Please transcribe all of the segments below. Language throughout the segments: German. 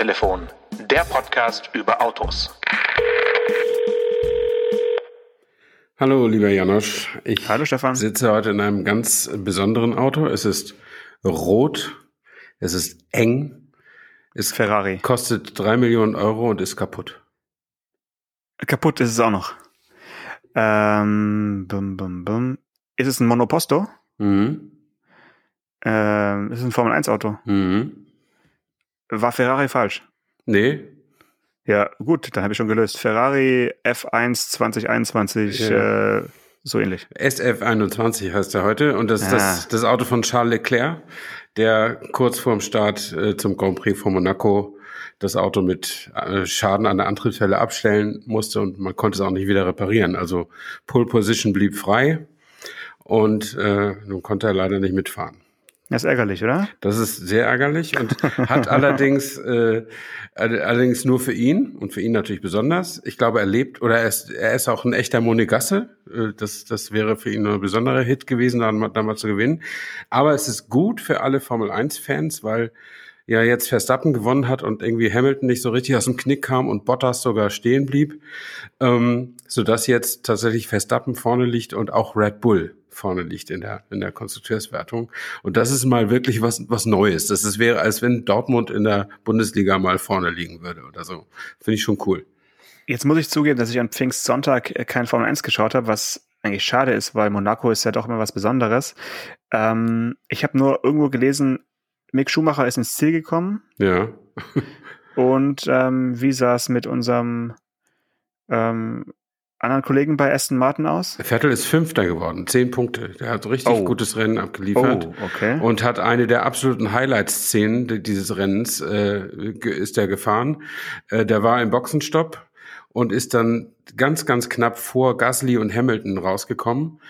Autotelefon, der Podcast über Autos. Hallo, lieber Janosch. Ich Hallo, Stefan. sitze heute in einem ganz besonderen Auto. Es ist rot, es ist eng, es Ferrari. kostet drei Millionen Euro und ist kaputt. Kaputt ist es auch noch. Ähm, bum, bum, bum. Ist es ein Monoposto? Mhm. Ähm, ist es ein Formel 1 Auto? Mhm. War Ferrari falsch? Nee, Ja, gut, dann habe ich schon gelöst. Ferrari F1 2021, Ja. äh, so ähnlich. SF21 heißt er heute und das ist das, Ah. das Auto von Charles Leclerc, der kurz vorm Start äh, zum Grand Prix von Monaco das Auto mit äh, Schaden an der Antriebswelle abstellen musste und man konnte es auch nicht wieder reparieren. Also Pole Position blieb frei und äh, nun konnte er leider nicht mitfahren. Das ist ärgerlich, oder? Das ist sehr ärgerlich und hat allerdings äh, all- allerdings nur für ihn und für ihn natürlich besonders. Ich glaube, er lebt oder er ist, er ist auch ein echter Monegasse. Äh, Das, das wäre für ihn ein besonderer Hit gewesen, dann, damals zu gewinnen. Aber es ist gut für alle Formel 1-Fans, weil ja jetzt Verstappen gewonnen hat und irgendwie Hamilton nicht so richtig aus dem Knick kam und Bottas sogar stehen blieb, ähm, sodass jetzt tatsächlich Verstappen vorne liegt und auch Red Bull vorne liegt in der, in der Konstrukteurswertung. Und das ist mal wirklich was, was Neues. Das ist, wäre, als wenn Dortmund in der Bundesliga mal vorne liegen würde oder so. Finde ich schon cool. Jetzt muss ich zugeben, dass ich an Pfingstsonntag äh, kein Formel 1 geschaut habe, was eigentlich schade ist, weil Monaco ist ja doch immer was Besonderes. Ähm, ich habe nur irgendwo gelesen, Mick Schumacher ist ins Ziel gekommen Ja. und ähm, wie sah es mit unserem ähm, anderen Kollegen bei Aston Martin aus? Vettel ist Fünfter geworden. Zehn Punkte. Der hat richtig Oh. gutes Rennen abgeliefert. Oh, okay. Und hat eine der absoluten Highlight-Szenen di- dieses Rennens, äh, ist der gefahren. Äh, der war im Boxenstopp und ist dann ganz, ganz knapp vor Gasly und Hamilton rausgekommen.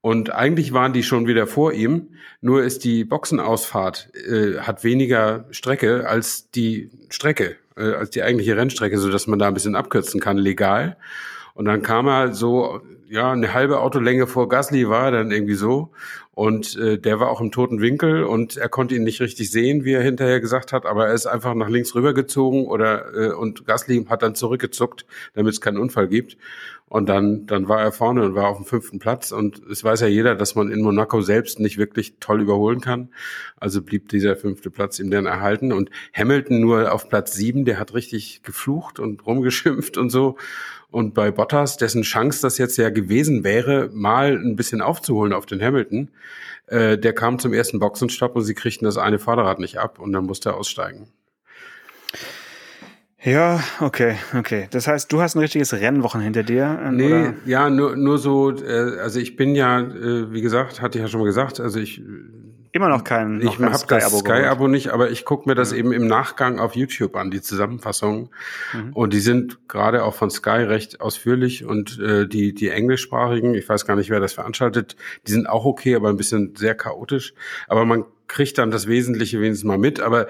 Und eigentlich waren die schon wieder vor ihm, nur ist die Boxenausfahrt, äh, hat weniger Strecke als die Strecke, äh, als die eigentliche Rennstrecke, so dass man da ein bisschen abkürzen kann, legal. Und dann kam er so, ja, eine halbe Autolänge vor Gasly war er dann irgendwie so. Und äh, der war auch im toten Winkel und er konnte ihn nicht richtig sehen, wie er hinterher gesagt hat, aber er ist einfach nach links rübergezogen oder äh, und Gasly hat dann zurückgezuckt, damit es keinen Unfall gibt. Und dann, dann war er vorne und war auf dem fünften Platz. Und es weiß ja jeder, dass man in Monaco selbst nicht wirklich toll überholen kann. Also blieb dieser fünfte Platz ihm dann erhalten. Und Hamilton nur auf Platz sieben, der hat richtig geflucht und rumgeschimpft und so. Und bei Bottas, dessen Chance das jetzt ja gewesen wäre, mal ein bisschen aufzuholen auf den Hamilton, äh, der kam zum ersten Boxenstopp und sie kriegten das eine Vorderrad nicht ab und dann musste er aussteigen. Ja, okay, okay. Das heißt, du hast ein richtiges Rennwochen hinter dir? äh, Nee, Oder? ja, nur, nur so, äh, also ich bin ja, äh, wie gesagt, hatte ich ja schon mal gesagt, also ich, Immer noch kein noch ich habe das Sky-Abo nicht, aber ich gucke mir das eben im Nachgang auf YouTube an, die Zusammenfassungen. Mhm. Und die sind gerade auch von Sky recht ausführlich und äh, die, die englischsprachigen, ich weiß gar nicht, wer das veranstaltet, die sind auch okay, aber ein bisschen sehr chaotisch. Aber man kriegt dann das Wesentliche wenigstens mal mit, aber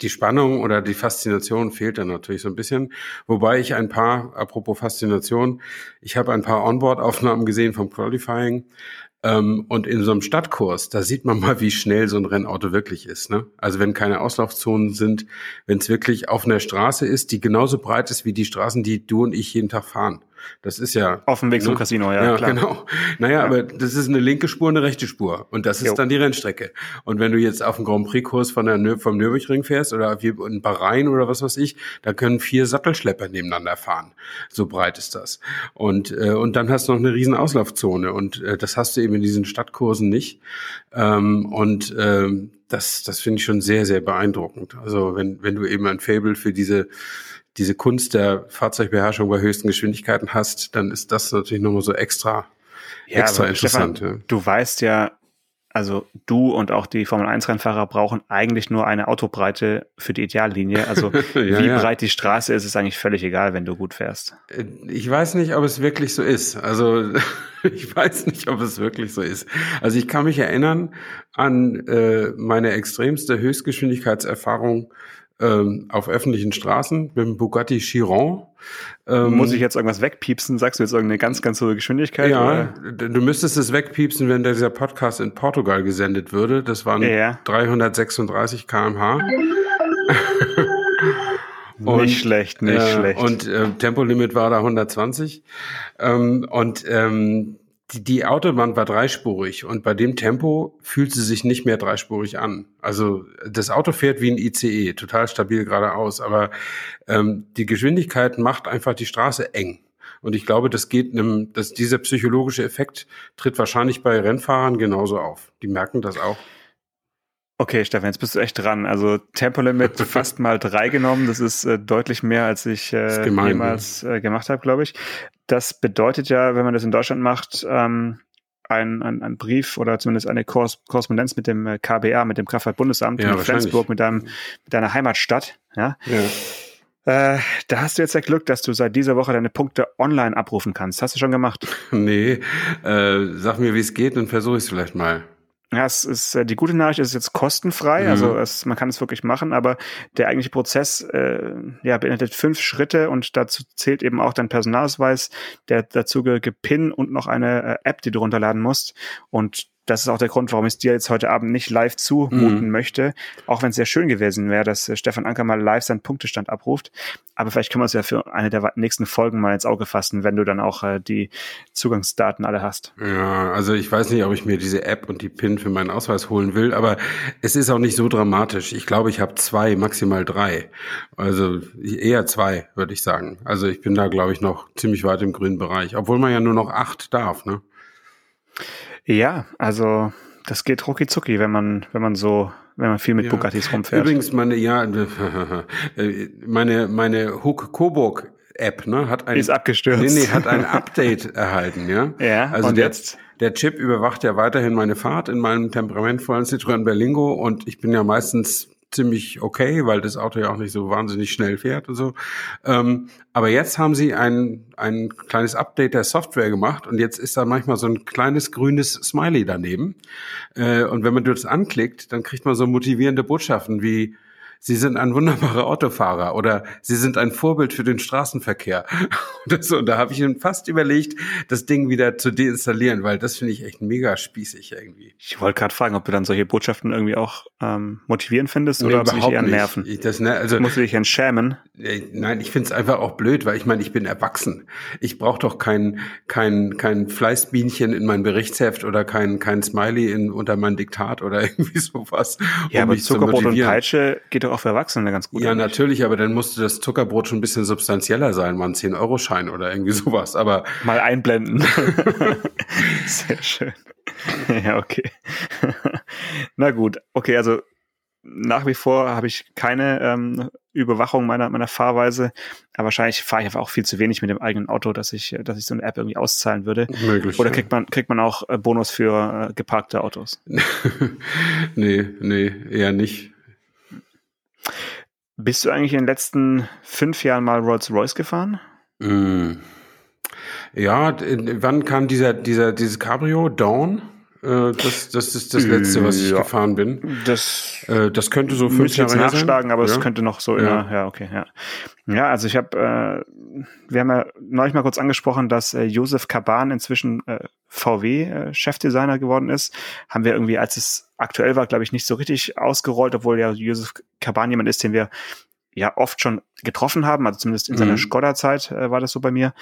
die Spannung oder die Faszination fehlt dann natürlich so ein bisschen. Wobei ich ein paar, apropos Faszination, ich habe ein paar Onboard-Aufnahmen gesehen vom Qualifying. Ähm, und in so einem Stadtkurs, da sieht man mal, wie schnell so ein Rennauto wirklich ist. Ne? Also wenn keine Auslaufzonen sind, wenn es wirklich auf einer Straße ist, die genauso breit ist wie die Straßen, die du und ich jeden Tag fahren. Das ist ja Auf dem Weg zum Ne? Casino, ja, ja klar. genau. Naja, aber das ist eine linke Spur, eine rechte Spur. Und das ist Jo. dann die Rennstrecke. Und wenn du jetzt auf dem Grand Prix-Kurs von der vom Nürburgring fährst oder in Bahrain oder was weiß ich, da können vier Sattelschlepper nebeneinander fahren. So breit ist das. Und, äh, und dann hast du noch eine riesen Auslaufzone. Und äh, das hast du eben in diesen Stadtkursen nicht. Ähm, und ähm, das, das finde ich schon sehr, sehr beeindruckend. Also wenn, wenn du eben ein Fable für diese diese Kunst der Fahrzeugbeherrschung bei höchsten Geschwindigkeiten hast, dann ist das natürlich nochmal so extra, Ja, extra interessant. Stefan, du weißt ja, also du und auch die Formel 1 Rennfahrer brauchen eigentlich nur eine Autobreite für die Ideallinie. Also Ja, wie ja. breit die Straße ist, ist eigentlich völlig egal, wenn du gut fährst. ja. Ich weiß nicht, ob es wirklich so ist. Also ich weiß nicht, ob es wirklich so ist. Also ich kann mich erinnern an äh, meine extremste Höchstgeschwindigkeitserfahrung ähm, auf öffentlichen Straßen mit dem Bugatti Chiron. Ähm, Muss ich jetzt irgendwas wegpiepsen? Sagst du jetzt irgendeine ganz, ganz hohe Geschwindigkeit? Ja, oder? du müsstest es wegpiepsen, wenn dieser Podcast in Portugal gesendet würde. Das waren Ja. 336 kmh. Und, nicht schlecht, nicht äh, schlecht. Und äh, Tempolimit war da 120. Ähm, und ähm, die, die Autobahn war dreispurig und bei dem Tempo fühlt sie sich nicht mehr dreispurig an. Also das Auto fährt wie ein ICE, total stabil geradeaus, aber ähm, die Geschwindigkeit macht einfach die Straße eng. Und ich glaube, das geht einem, dass dieser psychologische Effekt tritt wahrscheinlich bei Rennfahrern genauso auf. Die merken das auch. Okay, Stefan, jetzt bist du echt dran. Also Tempolimit fast mal drei genommen. Das ist äh, deutlich mehr, als ich äh, gemein, jemals äh, gemacht habe, glaube ich. Das bedeutet ja, wenn man das in Deutschland macht, ähm, ein, ein, ein Brief oder zumindest eine Kors Korrespondenz mit dem äh, KBA, mit dem Kraftfahrtbundesamt Ja, in. Flensburg, mit deinem, mit deiner Heimatstadt. Ja, Ja. äh, da hast du jetzt das Glück, dass du seit dieser Woche deine Punkte online abrufen kannst. Hast du schon gemacht? Nee, äh, sag mir, wie es geht, dann versuche ich es vielleicht mal. Ja, es ist äh, die gute Nachricht ist jetzt kostenfrei, Mhm. also es, man kann es wirklich machen, aber der eigentliche Prozess äh, ja, beinhaltet fünf Schritte und dazu zählt eben auch dein Personalausweis, der dazugehörige PIN und noch eine äh, App, die du runterladen musst. Und das ist auch der Grund, warum ich es dir jetzt heute Abend nicht live zumuten Mhm. möchte, auch wenn es sehr schön gewesen wäre, dass äh, Stefan Anker mal live seinen Punktestand abruft. Aber vielleicht können wir es ja für eine der nächsten Folgen mal ins Auge fassen, wenn du dann auch äh, die Zugangsdaten alle hast. Ja, also ich weiß nicht, ob ich mir diese App und die PIN für meinen Ausweis holen will, aber es ist auch nicht so dramatisch. Ich glaube, ich habe zwei, maximal drei. Also eher zwei, würde ich sagen. Also ich bin da, glaube ich, noch ziemlich weit im grünen Bereich, obwohl man ja nur noch acht darf, ne? Ja, also das geht rucki zucki, wenn man, wenn man so, wenn man viel mit Ja. Bugattis rumfährt. Übrigens, meine, ja, meine, meine Hook Coburg App, ne, hat ein, ist abgestürzt. nee, nee, hat ein Update erhalten, ja. Ja, also und der, jetzt? der Chip überwacht ja weiterhin meine Fahrt in meinem temperamentvollen Citroën Berlingo und ich bin ja meistens ziemlich okay, weil das Auto ja auch nicht so wahnsinnig schnell fährt und so. Ähm, aber jetzt haben sie ein, ein kleines Update der Software gemacht und jetzt ist da manchmal so ein kleines grünes Smiley daneben. Äh, und wenn man das anklickt, dann kriegt man so motivierende Botschaften wie Sie sind ein wunderbarer Autofahrer oder Sie sind ein Vorbild für den Straßenverkehr. Und, so, und da habe ich mir fast überlegt, das Ding wieder zu deinstallieren, weil das finde ich echt mega spießig irgendwie. Ich wollte gerade fragen, ob du dann solche Botschaften irgendwie auch ähm, motivierend findest oder ob sie dich eher nerven. Ich, das, ne, also, Musst du dich entschämen? nein, ich finde es einfach auch blöd, weil ich meine, ich bin erwachsen. Ich brauche doch kein, kein, kein Fleißbienchen in mein Berichtsheft oder kein, kein Smiley in, unter mein Diktat oder irgendwie sowas. Ja, um aber mich zu Zuckerbrot und. Peitsche geht doch auch für Erwachsene ganz gut. Ja, eigentlich. natürlich, aber dann musste das Zuckerbrot schon ein bisschen substanzieller sein, mal ein 10-Euro-Schein oder irgendwie sowas. Aber Mal einblenden. Sehr schön. Ja, okay. Na gut, okay, also nach wie vor habe ich keine ähm, Überwachung meiner, meiner Fahrweise, aber wahrscheinlich fahre ich einfach auch viel zu wenig mit dem eigenen Auto, dass ich, äh, dass ich so eine App irgendwie auszahlen würde. möglich. Oder kriegt man, kriegt man auch äh, Bonus für äh, geparkte Autos? nee, nee, eher nicht. Bist du eigentlich in den letzten fünf Jahren mal Rolls-Royce gefahren? Mm. Ja, wann kam dieser, dieser, dieses Cabrio? Dawn? Äh, das, das ist das letzte, was ich Ja. gefahren bin. Das Äh, das könnte so fünf ich jetzt Jahre her sein. nachschlagen, aber es Ja. könnte noch so Ja. immer, ja, okay, ja. Ja, also ich habe, äh, wir haben ja neulich mal kurz angesprochen, dass äh, Josef Kaban inzwischen äh, VW-Chefdesigner geworden ist. Haben wir irgendwie, als es aktuell war, glaube ich, nicht so richtig ausgerollt, obwohl ja Josef Kaban jemand ist, den wir ja oft schon getroffen haben, also zumindest in seiner Mhm. Skoda-Zeit äh, war das so bei mir.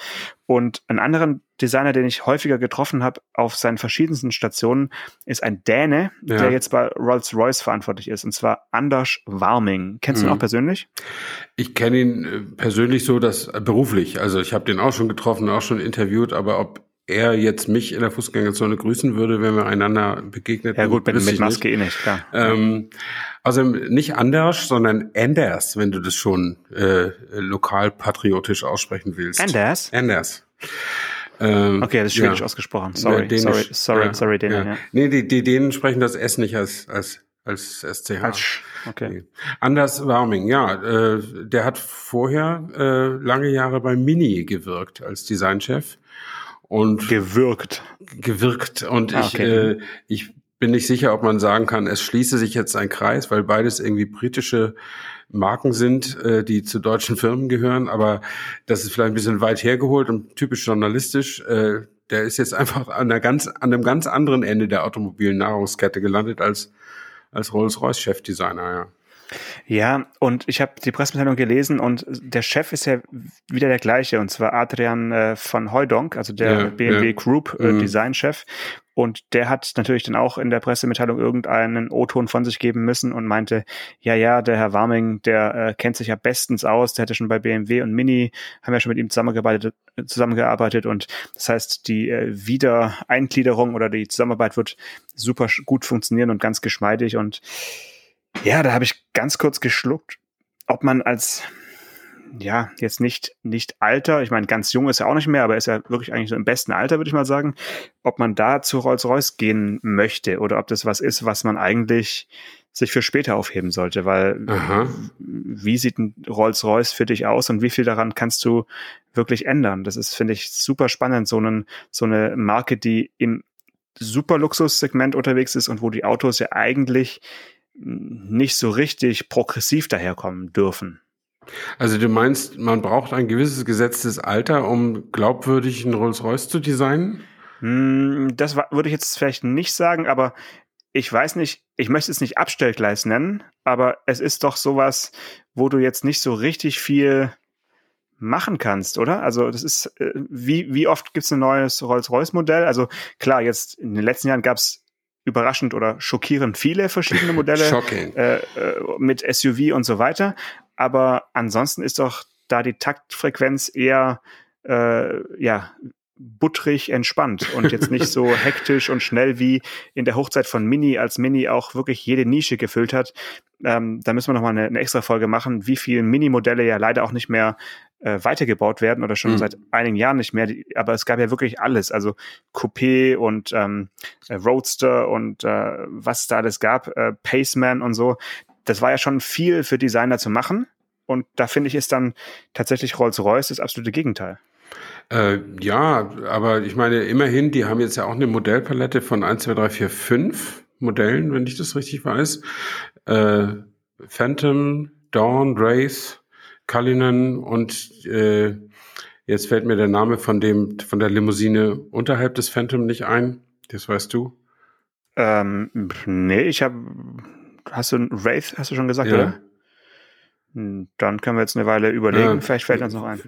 Und einen anderen Designer, den ich häufiger getroffen habe auf seinen verschiedensten Stationen, ist ein Däne, Ja. der jetzt bei Rolls-Royce verantwortlich ist, und zwar Anders Warming. Kennst du ihn Mhm. auch persönlich? Ich kenne ihn äh, persönlich so, dass äh, beruflich. Also ich habe den auch schon getroffen, auch schon interviewt, aber ob er jetzt mich in der Fußgängerzone grüßen würde, wenn wir einander begegnet. Ja gut, mit, wüsste mit ich Maske eh nicht, klar. Ähm, also nicht Anders, sondern Anders, wenn du das schon äh, lokal patriotisch aussprechen willst. Anders? Anders. Ähm, Okay, das ist schwedisch ausgesprochen. Sorry, Dänisch, sorry, sorry, ja, sorry, Dänen, ja. Nee, die, die Dänen sprechen das S nicht als, als, als SCH. Als okay. Nee. Anders Warming, ja, äh, der hat vorher äh, lange Jahre bei Mini gewirkt als Designchef und Gewürgt. gewirkt und Ah, ich, okay. äh, ich bin nicht sicher, ob man sagen kann, es schließe sich jetzt ein Kreis, weil beides irgendwie britische Marken sind, äh, die zu deutschen Firmen gehören, aber das ist vielleicht ein bisschen weit hergeholt und typisch journalistisch. Äh, der ist jetzt einfach an, einer ganz, an einem ganz anderen Ende der automobilen Nahrungskette gelandet als, als Rolls-Royce-Chefdesigner, ja. Ja, und ich habe die Pressemitteilung gelesen und der Chef ist ja wieder der gleiche, und zwar Adrian äh, von Heudonk, also der ja, BMW ja. Group äh, mhm. Designchef. Und der hat natürlich dann auch in der Pressemitteilung irgendeinen O-Ton von sich geben müssen und meinte, ja, ja, der Herr Warming, der äh, kennt sich ja bestens aus, der hatte schon bei BMW und Mini, haben ja schon mit ihm zusammengearbeitet, zusammengearbeitet und das heißt, die äh, Wiedereingliederung oder die Zusammenarbeit wird super gut funktionieren und ganz geschmeidig und ja, da habe ich ganz kurz geschluckt, ob man als ja, jetzt nicht, nicht Alter, ich meine, ganz jung ist er auch nicht mehr, aber er ist ja wirklich eigentlich so im besten Alter, würde ich mal sagen, ob man da zu Rolls-Royce gehen möchte oder ob das was ist, was man eigentlich sich für später aufheben sollte, weil Aha. wie sieht ein Rolls-Royce für dich aus und wie viel daran kannst du wirklich ändern? Das ist, finde ich, super spannend, so, einen, so eine Marke, die im super Luxussegment unterwegs ist und wo die Autos ja eigentlich nicht so richtig progressiv daherkommen dürfen. Also du meinst, man braucht ein gewisses gesetztes Alter, um glaubwürdig einen Rolls-Royce zu designen? Hm, das würde ich jetzt vielleicht nicht sagen, aber ich weiß nicht, ich möchte es nicht Abstellgleis nennen, aber es ist doch sowas, wo du jetzt nicht so richtig viel machen kannst, oder? Also das ist, äh, wie, wie oft gibt es ein neues Rolls-Royce-Modell? Also klar, jetzt in den letzten Jahren gab es überraschend oder schockierend viele verschiedene Modelle äh, äh, mit SUV und so weiter. Aber ansonsten ist doch da die Taktfrequenz eher äh, ja buttrig entspannt und jetzt nicht so hektisch und schnell wie in der Hochzeit von Mini, als Mini auch wirklich jede Nische gefüllt hat. Ähm, da müssen wir nochmal eine, eine extra Folge machen, wie viele Mini-Modelle ja leider auch nicht mehr äh, weitergebaut werden oder schon mhm. seit einigen Jahren nicht mehr. Aber es gab ja wirklich alles, also Coupé und ähm, äh, Roadster und äh, was da alles gab, äh, Paceman und so. Das war ja schon viel für Designer zu machen. Und da finde ich, ist dann tatsächlich Rolls-Royce das absolute Gegenteil. Äh, ja, aber ich meine, immerhin, die haben jetzt ja auch eine Modellpalette von 1, 2, 3, 4, 5 Modellen, wenn ich das richtig weiß. Äh, Phantom, Dawn, Race, Cullinan und äh, jetzt fällt mir der Name von dem von der Limousine unterhalb des Phantom nicht ein. Das weißt du? Ähm, nee, ich habe hast du Wraith, hast du schon gesagt, ja. oder? Hm, dann können wir jetzt eine Weile überlegen. Äh, Vielleicht fällt uns noch ein.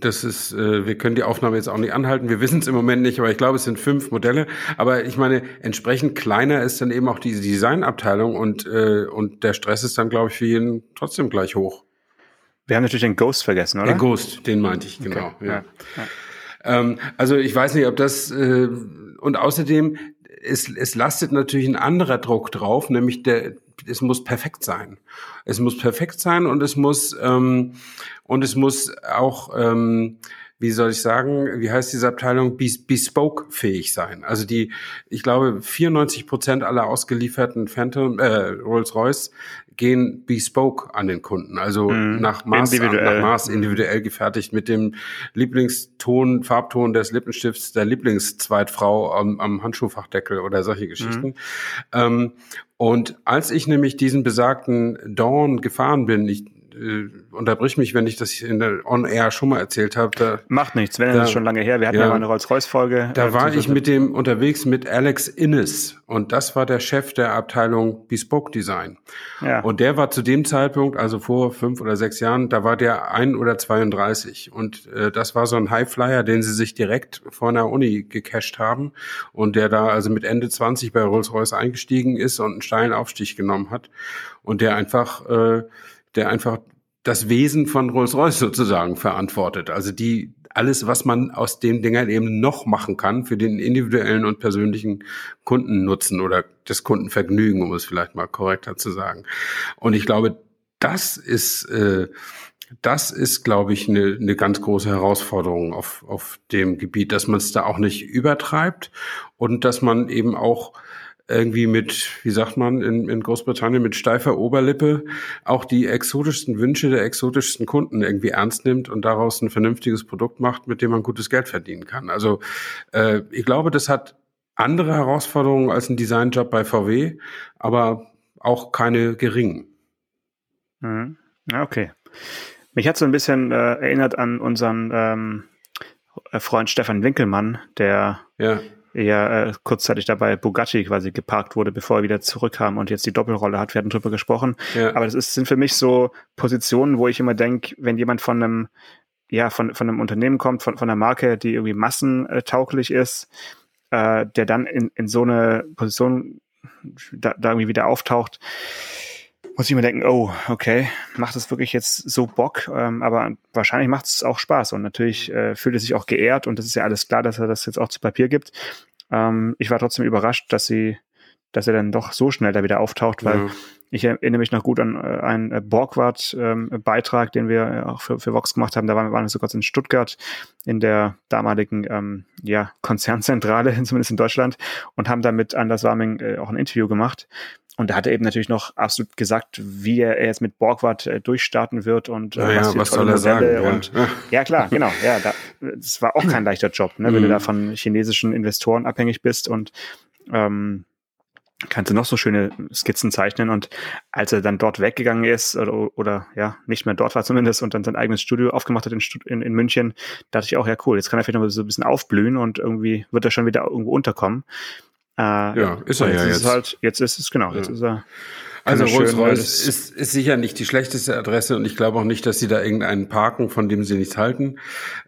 Das ist, äh, wir können die Aufnahme jetzt auch nicht anhalten. Wir wissen es im Moment nicht, aber ich glaube, es sind fünf Modelle. Aber ich meine, entsprechend kleiner ist dann eben auch die Designabteilung und äh, und der Stress ist dann, glaube ich, für jeden trotzdem gleich hoch. Wir haben natürlich den Ghost vergessen, oder? Den Ghost, den meinte ich, genau. Okay. Ja. Ja. Ja. Ähm, also ich weiß nicht, ob das äh, und außerdem es, es lastet natürlich ein anderer Druck drauf, nämlich der, es muss perfekt sein. Es muss perfekt sein und es muss ähm, und es muss auch ähm, wie soll ich sagen, wie heißt diese Abteilung, bespoke-fähig sein. Also die, ich glaube, 94 Prozent aller ausgelieferten Phantom, äh, Rolls-Royce gehen bespoke an den Kunden, also mhm. nach, Maß, nach Maß individuell gefertigt mit dem Lieblingston, Farbton des Lippenstifts der Lieblingszweitfrau am, am Handschuhfachdeckel oder solche Geschichten. Mhm. Ähm, und als ich nämlich diesen besagten Dawn gefahren bin, ich äh, unterbrich mich, wenn ich das in der On-Air schon mal erzählt habe. Da, Macht nichts, wenn da, das ist schon lange her. Wir hatten ja, ja mal eine Rolls-Royce-Folge. Da äh, war ich mit dem unterwegs mit Alex Innes und das war der Chef der Abteilung Bespoke Design. Ja. Und der war zu dem Zeitpunkt, also vor fünf oder sechs Jahren, da war der ein oder 32 und äh, das war so ein Highflyer, den sie sich direkt vor einer Uni gecached haben und der da also mit Ende 20 bei Rolls-Royce eingestiegen ist und einen steilen Aufstieg genommen hat und der einfach äh, der einfach das Wesen von Rolls-Royce sozusagen verantwortet. Also die alles, was man aus den Dingern eben noch machen kann für den individuellen und persönlichen Kundennutzen oder das Kundenvergnügen, um es vielleicht mal korrekter zu sagen. Und ich glaube, das ist äh, das ist, glaube ich, eine, eine ganz große Herausforderung auf, auf dem Gebiet, dass man es da auch nicht übertreibt und dass man eben auch irgendwie mit, wie sagt man in, in Großbritannien, mit steifer Oberlippe auch die exotischsten Wünsche der exotischsten Kunden irgendwie ernst nimmt und daraus ein vernünftiges Produkt macht, mit dem man gutes Geld verdienen kann. Also äh, ich glaube, das hat andere Herausforderungen als ein Designjob bei VW, aber auch keine geringen. Mhm. Okay. Mich hat so ein bisschen äh, erinnert an unseren ähm, Freund Stefan Winkelmann, der ja ja äh, kurzzeitig dabei Bugatti quasi geparkt wurde, bevor er wieder zurückkam und jetzt die Doppelrolle hat. Wir hatten drüber gesprochen. Ja. Aber das ist, sind für mich so Positionen, wo ich immer denke, wenn jemand von einem, ja, von, von einem Unternehmen kommt, von, von einer Marke, die irgendwie massentauglich ist, äh, der dann in, in so eine Position da, da irgendwie wieder auftaucht, muss ich mir denken, oh, okay, macht es wirklich jetzt so Bock? Ähm, aber wahrscheinlich macht es auch Spaß und natürlich äh, fühlt er sich auch geehrt und das ist ja alles klar, dass er das jetzt auch zu Papier gibt. Ähm, ich war trotzdem überrascht, dass sie, dass er dann doch so schnell da wieder auftaucht, weil ja. ich erinnere mich noch gut an äh, einen äh, Borgward-Beitrag, ähm, den wir äh, auch für, für Vox gemacht haben. Da waren, waren wir sogar in Stuttgart in der damaligen ähm, ja, Konzernzentrale, zumindest in Deutschland, und haben da mit Anders Warming äh, auch ein Interview gemacht. Und da hat er eben natürlich noch absolut gesagt, wie er jetzt mit Borgward äh, durchstarten wird und äh, ja, was, was soll er sagen? Ja. Und, ja. klar, genau. Ja, da, das war auch kein leichter Job, ne, wenn mhm. du da von chinesischen Investoren abhängig bist und ähm, kannst du noch so schöne Skizzen zeichnen und als er dann dort weggegangen ist oder, oder ja, nicht mehr dort war zumindest und dann sein eigenes Studio aufgemacht hat in, in, in München, dachte ich auch, ja cool, jetzt kann er vielleicht noch so ein bisschen aufblühen und irgendwie wird er schon wieder irgendwo unterkommen. Äh, ja, ist er ja jetzt. Ist halt, jetzt ist es, genau, jetzt ist er. Also Rolls-Royce ist, ist sicher nicht die schlechteste Adresse und ich glaube auch nicht, dass sie da irgendeinen parken, von dem sie nichts halten.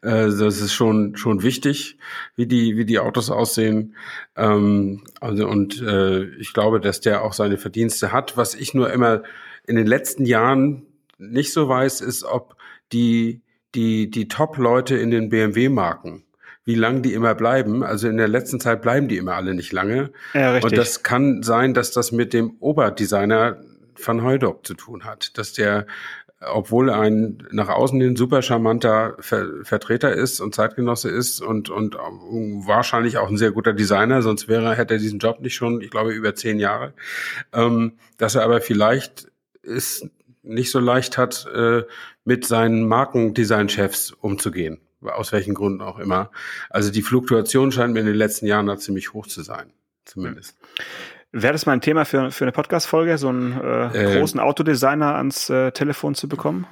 Äh, das ist schon schon wichtig, wie die wie die Autos aussehen. Ähm, also und äh, ich glaube, dass der auch seine Verdienste hat. Was ich nur immer in den letzten Jahren nicht so weiß, ist, ob die die die Top-Leute in den BMW-Marken wie lang die immer bleiben. Also in der letzten Zeit bleiben die immer alle nicht lange. Ja, richtig. Und das kann sein, dass das mit dem Oberdesigner van Heudock zu tun hat, dass der obwohl ein nach außen hin super charmanter Ver Vertreter ist und Zeitgenosse ist und, und wahrscheinlich auch ein sehr guter Designer, sonst wäre, hätte er diesen Job nicht schon, ich glaube, über zehn Jahre, ähm, dass er aber vielleicht ist nicht so leicht hat, äh, mit seinen Markendesign-Chefs umzugehen aus welchen Gründen auch immer. Also die Fluktuation scheint mir in den letzten Jahren da ziemlich hoch zu sein, zumindest. Wäre das mal ein Thema für, für eine Podcast-Folge, so einen äh, äh, großen Autodesigner ans äh, Telefon zu bekommen?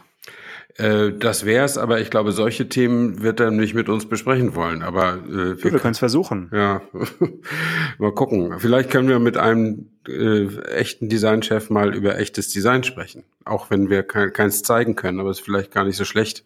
Äh, das wär's, aber ich glaube, solche Themen wird er nicht mit uns besprechen wollen. Aber äh, wir, wir können es versuchen. Ja, mal gucken. Vielleicht können wir mit einem äh, echten Designchef mal über echtes Design sprechen. Auch wenn wir kein, keins zeigen können, aber es ist vielleicht gar nicht so schlecht.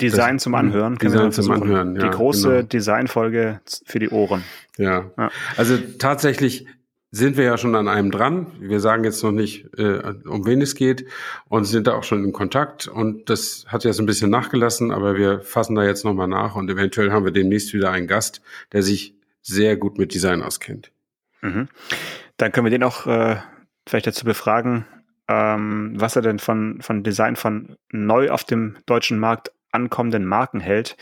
Design das, zum Anhören. Design zum Anhören, ja. Die große genau. Designfolge für die Ohren. Ja. ja. Also tatsächlich sind wir ja schon an einem dran. Wir sagen jetzt noch nicht, äh, um wen es geht und sind da auch schon in Kontakt. Und das hat jetzt ein bisschen nachgelassen, aber wir fassen da jetzt nochmal nach und eventuell haben wir demnächst wieder einen Gast, der sich sehr gut mit Design auskennt. Mhm. Dann können wir den auch äh, vielleicht dazu befragen, ähm, was er denn von, von Design von neu auf dem deutschen Markt ankommenden Marken hält.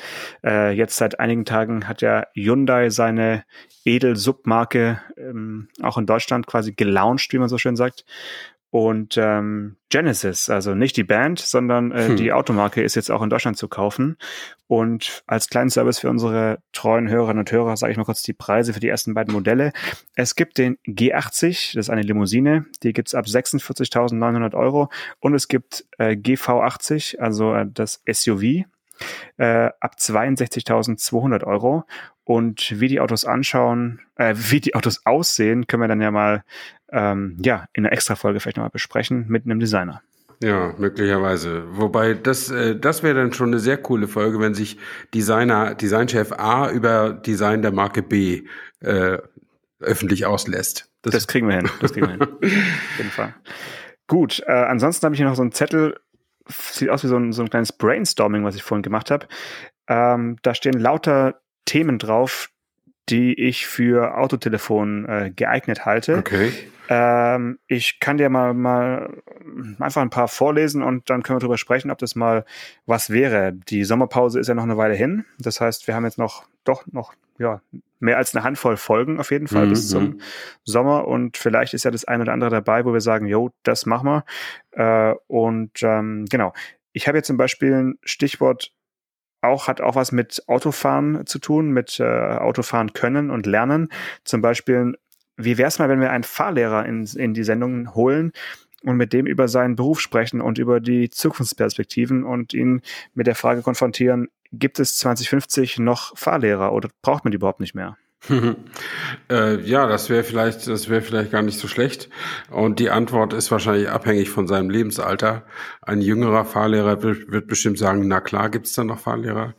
Äh, jetzt seit einigen Tagen hat ja Hyundai seine Edel-Submarke ähm, auch in Deutschland quasi gelauncht, wie man so schön sagt. Und ähm, Genesis, also nicht die Band, sondern äh, hm. die Automarke ist jetzt auch in Deutschland zu kaufen. Und als kleinen Service für unsere treuen Hörerinnen und Hörer sage ich mal kurz die Preise für die ersten beiden Modelle. Es gibt den G80, das ist eine Limousine, die gibt's ab 46.900 Euro. Und es gibt äh, GV80, also äh, das SUV, äh, ab 62.200 Euro. Und wie die Autos anschauen, äh, wie die Autos aussehen, können wir dann ja mal ähm, ja in einer Extra-Folge vielleicht nochmal besprechen mit einem Designer. Ja, möglicherweise. Wobei das, äh, das wäre dann schon eine sehr coole Folge, wenn sich Designer, Designchef A über Design der Marke B äh, öffentlich auslässt. Das, das kriegen wir hin. Das kriegen wir hin. Auf jeden Fall. Gut, äh, ansonsten habe ich hier noch so einen Zettel, sieht aus wie so ein, so ein kleines Brainstorming, was ich vorhin gemacht habe. Ähm, da stehen lauter Themen drauf, die ich für Autotelefon äh, geeignet halte. Okay. Ähm, ich kann dir mal, mal einfach ein paar vorlesen und dann können wir darüber sprechen, ob das mal was wäre. Die Sommerpause ist ja noch eine Weile hin. Das heißt, wir haben jetzt noch doch noch ja mehr als eine Handvoll Folgen auf jeden Fall mhm. bis zum Sommer und vielleicht ist ja das eine oder andere dabei, wo wir sagen, jo, das machen wir. Äh, und ähm, genau. Ich habe jetzt zum Beispiel ein Stichwort auch hat auch was mit Autofahren zu tun, mit äh, Autofahren können und lernen. Zum Beispiel, wie wäre es mal, wenn wir einen Fahrlehrer in, in die Sendung holen und mit dem über seinen Beruf sprechen und über die Zukunftsperspektiven und ihn mit der Frage konfrontieren, gibt es 2050 noch Fahrlehrer oder braucht man die überhaupt nicht mehr? äh, ja, das wäre vielleicht, das wäre vielleicht gar nicht so schlecht. Und die Antwort ist wahrscheinlich abhängig von seinem Lebensalter. Ein jüngerer Fahrlehrer wird, bestimmt sagen, na klar, gibt's da noch Fahrlehrer.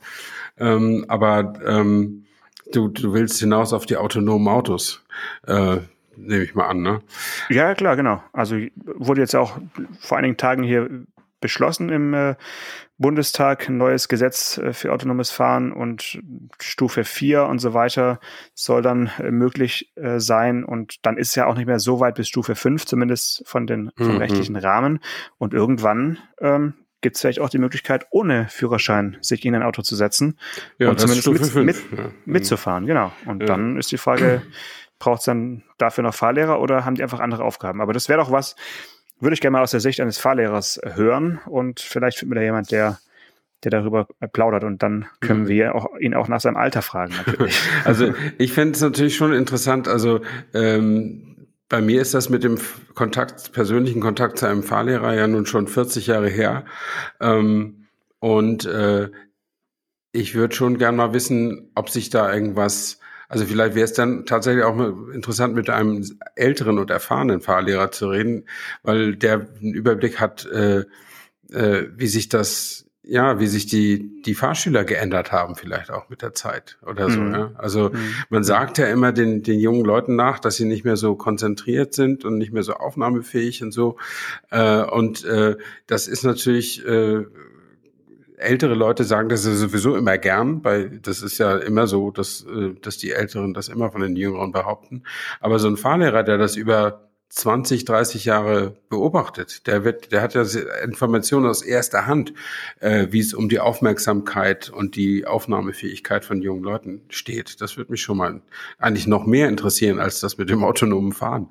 Ähm, aber ähm, du, du willst hinaus auf die autonomen Autos. Äh, nehme ich mal an, ne? Ja, klar, genau. Also wurde jetzt auch vor einigen Tagen hier beschlossen im äh, Bundestag, ein neues Gesetz äh, für autonomes Fahren und Stufe 4 und so weiter soll dann äh, möglich äh, sein. Und dann ist ja auch nicht mehr so weit bis Stufe 5, zumindest von den, vom mhm. rechtlichen Rahmen. Und irgendwann ähm, gibt es vielleicht auch die Möglichkeit, ohne Führerschein sich in ein Auto zu setzen ja, und zumindest mit, mit, ja. mitzufahren. Genau. Und ja. dann ist die Frage, braucht es dann dafür noch Fahrlehrer oder haben die einfach andere Aufgaben? Aber das wäre doch was, würde ich gerne mal aus der Sicht eines Fahrlehrers hören und vielleicht findet mir da jemand, der der darüber plaudert und dann können wir auch, ihn auch nach seinem Alter fragen. Natürlich. also ich fände es natürlich schon interessant. Also ähm, bei mir ist das mit dem Kontakt, persönlichen Kontakt zu einem Fahrlehrer ja nun schon 40 Jahre her. Ähm, und äh, ich würde schon gern mal wissen, ob sich da irgendwas also vielleicht wäre es dann tatsächlich auch interessant, mit einem älteren und erfahrenen Fahrlehrer zu reden, weil der einen Überblick hat, äh, äh, wie sich das, ja, wie sich die, die Fahrschüler geändert haben, vielleicht auch mit der Zeit oder so. Mhm. Ja? Also mhm. man sagt ja immer den, den jungen Leuten nach, dass sie nicht mehr so konzentriert sind und nicht mehr so aufnahmefähig und so. Äh, und äh, das ist natürlich äh, ältere Leute sagen das sowieso immer gern, weil das ist ja immer so, dass, äh, dass die Älteren das immer von den Jüngeren behaupten. Aber so ein Fahrlehrer, der das über 20, 30 Jahre beobachtet, der wird, der hat ja Informationen aus erster Hand, äh, wie es um die Aufmerksamkeit und die Aufnahmefähigkeit von jungen Leuten steht. Das würde mich schon mal eigentlich noch mehr interessieren als das mit dem autonomen Fahren.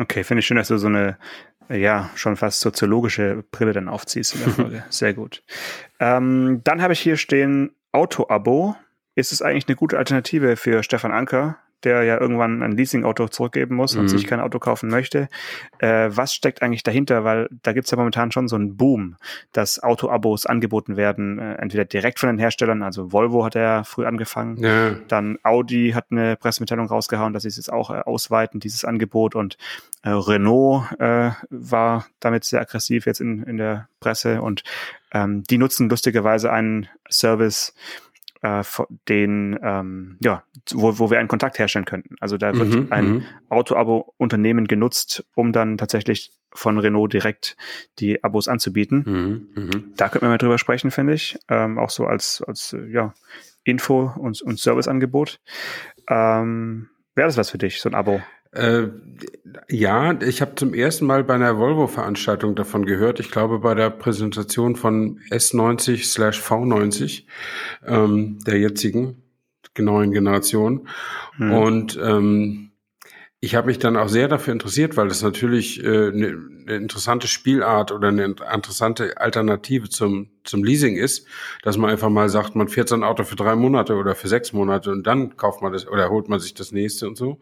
Okay, finde ich schön, dass du so eine ja, schon fast soziologische Brille dann aufziehst in der Folge. Sehr gut. Ähm, dann habe ich hier stehen Auto-Abo. Ist es eigentlich eine gute Alternative für Stefan Anker, der ja irgendwann ein Leasing-Auto zurückgeben muss und mhm. sich kein Auto kaufen möchte. Äh, was steckt eigentlich dahinter? Weil da gibt's ja momentan schon so einen Boom, dass Auto-Abos angeboten werden, äh, entweder direkt von den Herstellern, also Volvo hat ja früh angefangen, ja. dann Audi hat eine Pressemitteilung rausgehauen, dass sie es jetzt auch äh, ausweiten, dieses Angebot und äh, Renault äh, war damit sehr aggressiv jetzt in, in der Presse und ähm, die nutzen lustigerweise einen Service, äh, den, ähm, ja, wo, wo wir einen Kontakt herstellen könnten. Also da wird mhm, ein mhm. Auto-Abo-Unternehmen genutzt, um dann tatsächlich von Renault direkt die Abos anzubieten. Mhm, mh. Da könnten wir mal drüber sprechen, finde ich. Ähm, auch so als, als ja, Info- und, und Serviceangebot. Ähm, Wäre das was für dich, so ein Abo? Äh, ja, ich habe zum ersten Mal bei einer Volvo-Veranstaltung davon gehört. Ich glaube bei der Präsentation von S90/V90 ähm, der jetzigen neuen Generation. Mhm. Und ähm, ich habe mich dann auch sehr dafür interessiert, weil das natürlich äh, eine, eine interessante Spielart oder eine interessante Alternative zum, zum Leasing ist, dass man einfach mal sagt, man fährt so ein Auto für drei Monate oder für sechs Monate und dann kauft man das oder holt man sich das nächste und so.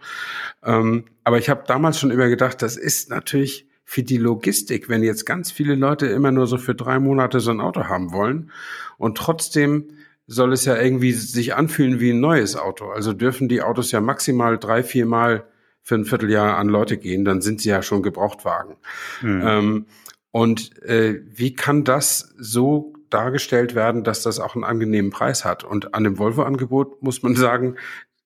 Ähm, aber ich habe damals schon immer gedacht, das ist natürlich für die Logistik, wenn jetzt ganz viele Leute immer nur so für drei Monate so ein Auto haben wollen und trotzdem soll es ja irgendwie sich anfühlen wie ein neues Auto. Also dürfen die Autos ja maximal drei, vier Mal für ein Vierteljahr an Leute gehen, dann sind sie ja schon Gebrauchtwagen. Mhm. Ähm, und äh, wie kann das so dargestellt werden, dass das auch einen angenehmen Preis hat? Und an dem Volvo-Angebot muss man sagen,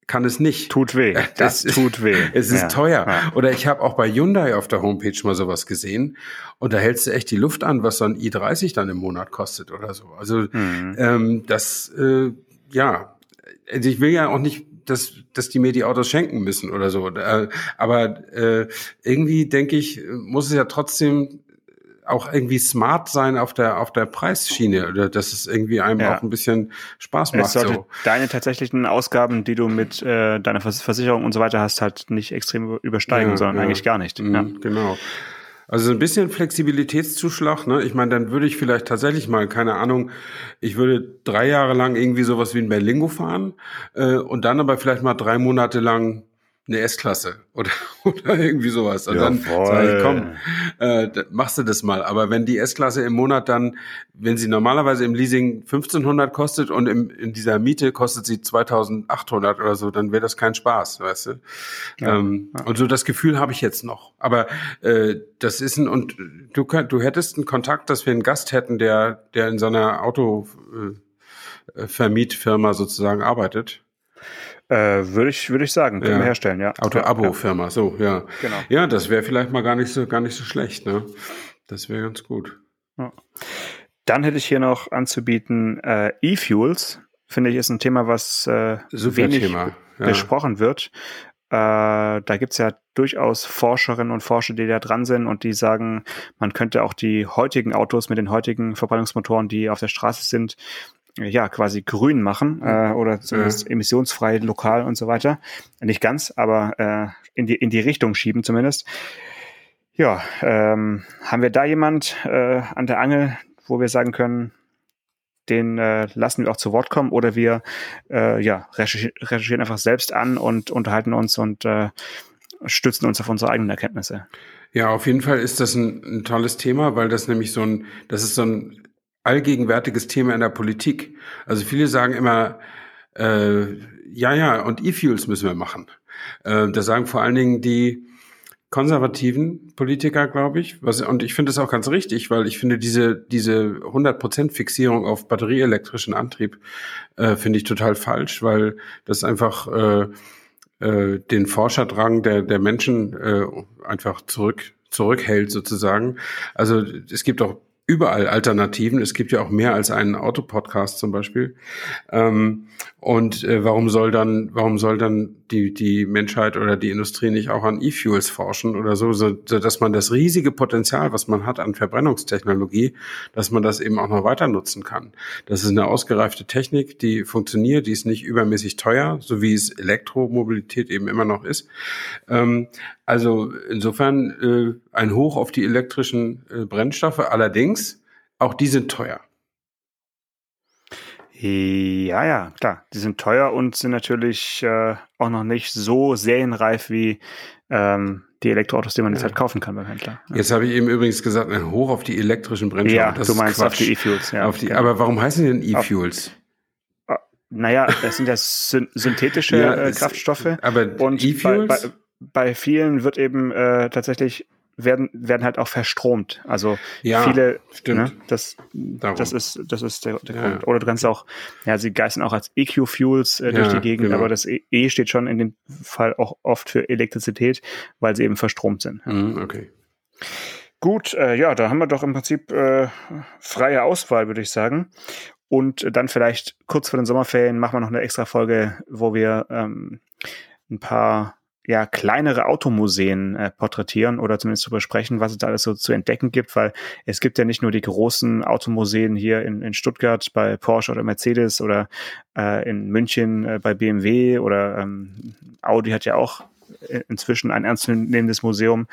kann es nicht. Tut weh. Das es tut weh. Es ist ja. teuer. Ja. Oder ich habe auch bei Hyundai auf der Homepage mal sowas gesehen und da hältst du echt die Luft an, was so ein i30 dann im Monat kostet oder so. Also mhm. ähm, das, äh, ja, also ich will ja auch nicht dass, dass die mir die Autos schenken müssen oder so. Äh, aber äh, irgendwie denke ich, muss es ja trotzdem auch irgendwie smart sein auf der auf der Preisschiene oder dass es irgendwie einem ja. auch ein bisschen Spaß macht. Es sollte so. deine tatsächlichen Ausgaben, die du mit äh, deiner Versicherung und so weiter hast, halt nicht extrem übersteigen, ja, sondern ja. eigentlich gar nicht. Mhm. Genau. Also ein bisschen Flexibilitätszuschlag, ne? Ich meine, dann würde ich vielleicht tatsächlich mal, keine Ahnung, ich würde drei Jahre lang irgendwie sowas wie ein Berlingo fahren äh, und dann aber vielleicht mal drei Monate lang eine S-Klasse oder, oder irgendwie sowas. Und dann sage ich, komm, äh, machst du das mal. Aber wenn die S-Klasse im Monat dann, wenn sie normalerweise im Leasing 1500 kostet und im, in dieser Miete kostet sie 2800 oder so, dann wäre das kein Spaß, weißt du. Ja, ähm, ja. Und so das Gefühl habe ich jetzt noch. Aber äh, das ist ein, und du, du hättest einen Kontakt, dass wir einen Gast hätten, der, der in so einer Autovermietfirma äh, sozusagen arbeitet. Äh, würde ich, würde ich sagen, können ja. wir herstellen, ja. Auto-Abo-Firma, ja. so, ja. Genau. Ja, das wäre vielleicht mal gar nicht so, gar nicht so schlecht, ne? Das wäre ganz gut. Ja. Dann hätte ich hier noch anzubieten äh, E-Fuels. Finde ich, ist ein Thema, was äh, Super wenig Thema. Besprochen wird. Äh, da gibt's ja durchaus Forscherinnen und Forscher, die da dran sind und die sagen, man könnte auch die heutigen Autos mit den heutigen Verbrennungsmotoren, die auf der Straße sind, ja, quasi grün machen äh, oder zumindest ja. emissionsfrei lokal und so weiter. Nicht ganz, aber äh, in, die, in die Richtung schieben zumindest. Ja, ähm, haben wir da jemand äh, an der Angel, wo wir sagen können, den äh, lassen wir auch zu Wort kommen oder wir äh, ja, recherchieren einfach selbst an und unterhalten uns und äh, stützen uns auf unsere eigenen Erkenntnisse. Ja, auf jeden Fall ist das ein, ein tolles Thema, weil das nämlich so ein, das ist so ein allgegenwärtiges Thema in der Politik. Also viele sagen immer, äh, ja, ja, und E-Fuels müssen wir machen. Äh, das sagen vor allen Dingen die konservativen Politiker, glaube ich. Was, und ich finde das auch ganz richtig, weil ich finde diese, diese 100% Fixierung auf batterieelektrischen Antrieb äh, finde ich total falsch, weil das einfach äh, äh, den Forscherdrang der, der Menschen äh, einfach zurück, zurückhält sozusagen. Also es gibt auch überall Alternativen. Es gibt ja auch mehr als einen Autopodcast zum Beispiel. Ähm, und äh, warum soll dann, warum soll dann die, die Menschheit oder die Industrie nicht auch an E-Fuels forschen oder so, so, so, dass man das riesige Potenzial, was man hat an Verbrennungstechnologie, dass man das eben auch noch weiter nutzen kann. Das ist eine ausgereifte Technik, die funktioniert, die ist nicht übermäßig teuer, so wie es Elektromobilität eben immer noch ist. Ähm, also insofern äh, ein Hoch auf die elektrischen äh, Brennstoffe. Allerdings, auch die sind teuer. Ja, ja, klar. Die sind teuer und sind natürlich äh, auch noch nicht so serienreif wie ähm, die Elektroautos, die man jetzt halt kaufen kann beim Händler. Ja. Jetzt habe ich eben übrigens gesagt, Hoch auf die elektrischen Brennstoffe. Ja, das du meinst Quatsch. auf die E-Fuels. Ja, auf die, genau. Aber warum heißen die denn E-Fuels? Naja, das sind ja synthetische ja, äh, Kraftstoffe. Aber E-Fuels? Bei, bei, bei, vielen wird eben äh, tatsächlich werden, werden halt auch verstromt. Also ja, viele, stimmt. Ne, das, das ist, das ist der, der ja. Grund. Oder du kannst auch, ja, sie geistern auch als EQ-Fuels äh, durch ja, die Gegend, genau. aber das E, e steht schon in dem Fall auch oft für Elektrizität, weil sie eben verstromt sind. Mhm, okay. Gut, äh, ja, da haben wir doch im Prinzip äh, freie Auswahl, würde ich sagen. Und dann vielleicht kurz vor den Sommerferien machen wir noch eine extra Folge, wo wir ähm, ein paar ja, kleinere Automuseen äh, porträtieren oder zumindest zu besprechen, was es da alles so zu entdecken gibt, weil es gibt ja nicht nur die großen Automuseen hier in, in Stuttgart bei Porsche oder Mercedes oder äh, in München äh, bei BMW oder ähm, Audi hat ja auch äh, inzwischen ein ernstzunehmendes Museum,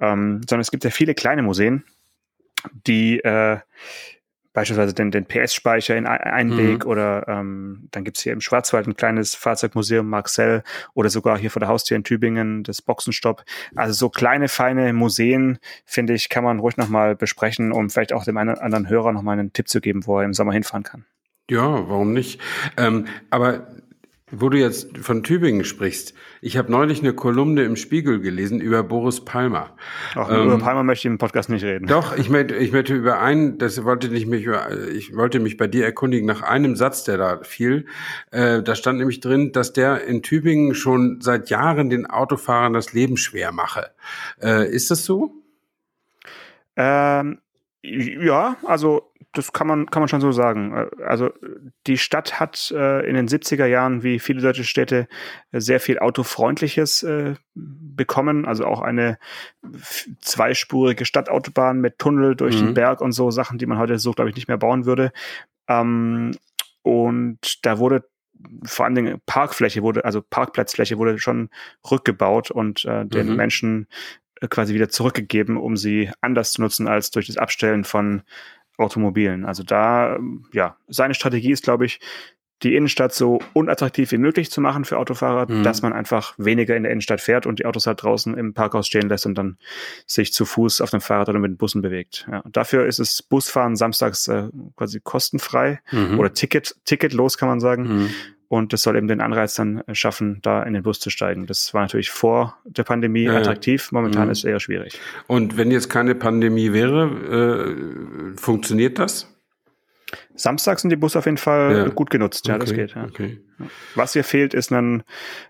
ähm, sondern es gibt ja viele kleine Museen, die äh, beispielsweise den, den PS-Speicher in Einweg mhm. oder ähm, dann gibt's hier im Schwarzwald ein kleines Fahrzeugmuseum Marcel oder sogar hier vor der Haustür in Tübingen das Boxenstopp. Also so kleine, feine Museen, finde ich, kann man ruhig nochmal besprechen, um vielleicht auch dem einen oder anderen Hörer nochmal einen Tipp zu geben, wo er im Sommer hinfahren kann. Ja, warum nicht? Ähm, aber wo du jetzt von Tübingen sprichst, ich habe neulich eine Kolumne im Spiegel gelesen über Boris Palmer. Ach, ähm, über Palmer möchte ich im Podcast nicht reden. Doch, ich möchte, ich möchte über einen, das wollte ich mich, ich wollte mich bei dir erkundigen nach einem Satz, der da fiel. Äh, da stand nämlich drin, dass der in Tübingen schon seit Jahren den Autofahrern das Leben schwer mache. Äh, ist das so? Ähm, ja, also das kann man, kann man schon so sagen. Äh, also die Stadt hat äh, in den 70er Jahren, wie viele deutsche Städte, sehr viel Autofreundliches äh, bekommen. Also auch eine zweispurige Stadtautobahn mit Tunnel durch mhm. den Berg und so Sachen, die man heute so, glaube ich, nicht mehr bauen würde. Ähm, und da wurde vor allen Dingen Parkfläche wurde, also Parkplatzfläche wurde schon rückgebaut und äh, den mhm. Menschen äh, quasi wieder zurückgegeben, um sie anders zu nutzen als durch das Abstellen von Automobilen. Also da, ja, seine Strategie ist, glaube ich, die Innenstadt so unattraktiv wie möglich zu machen für Autofahrer, Mhm. dass man einfach weniger in der Innenstadt fährt und die Autos halt draußen im Parkhaus stehen lässt und dann sich zu Fuß auf dem Fahrrad oder mit den Bussen bewegt. Ja, dafür ist es Busfahren samstags äh, quasi kostenfrei Mhm. oder Ticket, ticketlos kann man sagen. Mhm. Und das soll eben den Anreiz dann äh, schaffen, da in den Bus zu steigen. Das war natürlich vor der Pandemie Ja, ja. attraktiv. Momentan Mhm. ist es eher schwierig. Und wenn jetzt keine Pandemie wäre, äh, funktioniert das? Samstags sind die Busse auf jeden Fall Ja. gut genutzt. Ja, das Okay, geht. Ja. Okay. Was hier fehlt, ist ein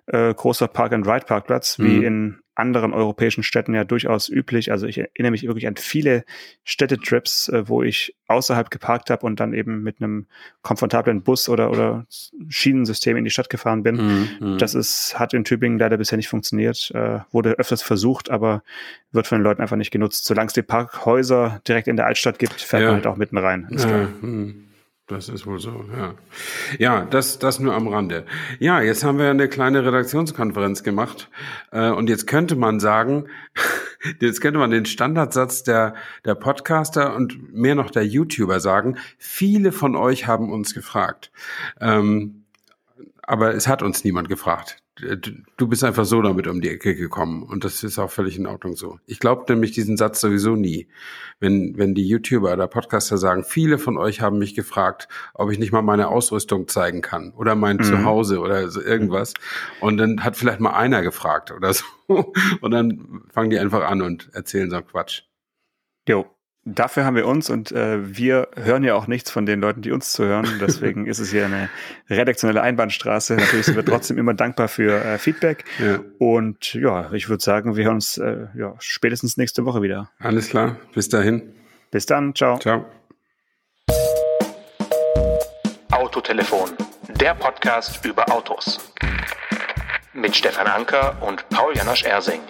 äh, großer Park-and-Ride-Parkplatz, wie Mhm. in anderen europäischen Städten ja durchaus üblich. Also ich erinnere mich wirklich an viele Städtetrips, äh, wo ich außerhalb geparkt habe und dann eben mit einem komfortablen Bus oder, oder Schienensystem in die Stadt gefahren bin. Mhm. Mhm. Das ist, hat in Tübingen leider bisher nicht funktioniert, äh, wurde öfters versucht, aber wird von den Leuten einfach nicht genutzt. Solange es die Parkhäuser direkt in der Altstadt gibt, fährt Ja. man halt auch mitten rein. Ja, hm, das ist wohl so, ja. Ja, das, das nur am Rande. Ja, jetzt haben wir eine kleine Redaktionskonferenz gemacht äh, und jetzt könnte man sagen, jetzt könnte man den Standardsatz der, der Podcaster und mehr noch der YouTuber sagen, viele von euch haben uns gefragt. Ähm, aber es hat uns niemand gefragt. Du bist einfach so damit um die Ecke gekommen und das ist auch völlig in Ordnung so. Ich glaube nämlich diesen Satz sowieso nie. Wenn, wenn die YouTuber oder Podcaster sagen, viele von euch haben mich gefragt, ob ich nicht mal meine Ausrüstung zeigen kann oder mein Mhm. Zuhause oder so irgendwas. Und dann hat vielleicht mal einer gefragt oder so. Und dann fangen die einfach an und erzählen so einen Quatsch. Jo. Dafür haben wir uns und äh, wir hören ja auch nichts von den Leuten, die uns zuhören. Deswegen ist es hier eine redaktionelle Einbahnstraße. Natürlich sind wir trotzdem immer dankbar für äh, Feedback. Ja. Und ja, ich würde sagen, wir hören uns äh, ja, spätestens nächste Woche wieder. Alles klar. Bis dahin. Bis dann. Ciao. Ciao. Autotelefon, der Podcast über Autos. Mit Stefan Anker und Paul Janosch Ersing.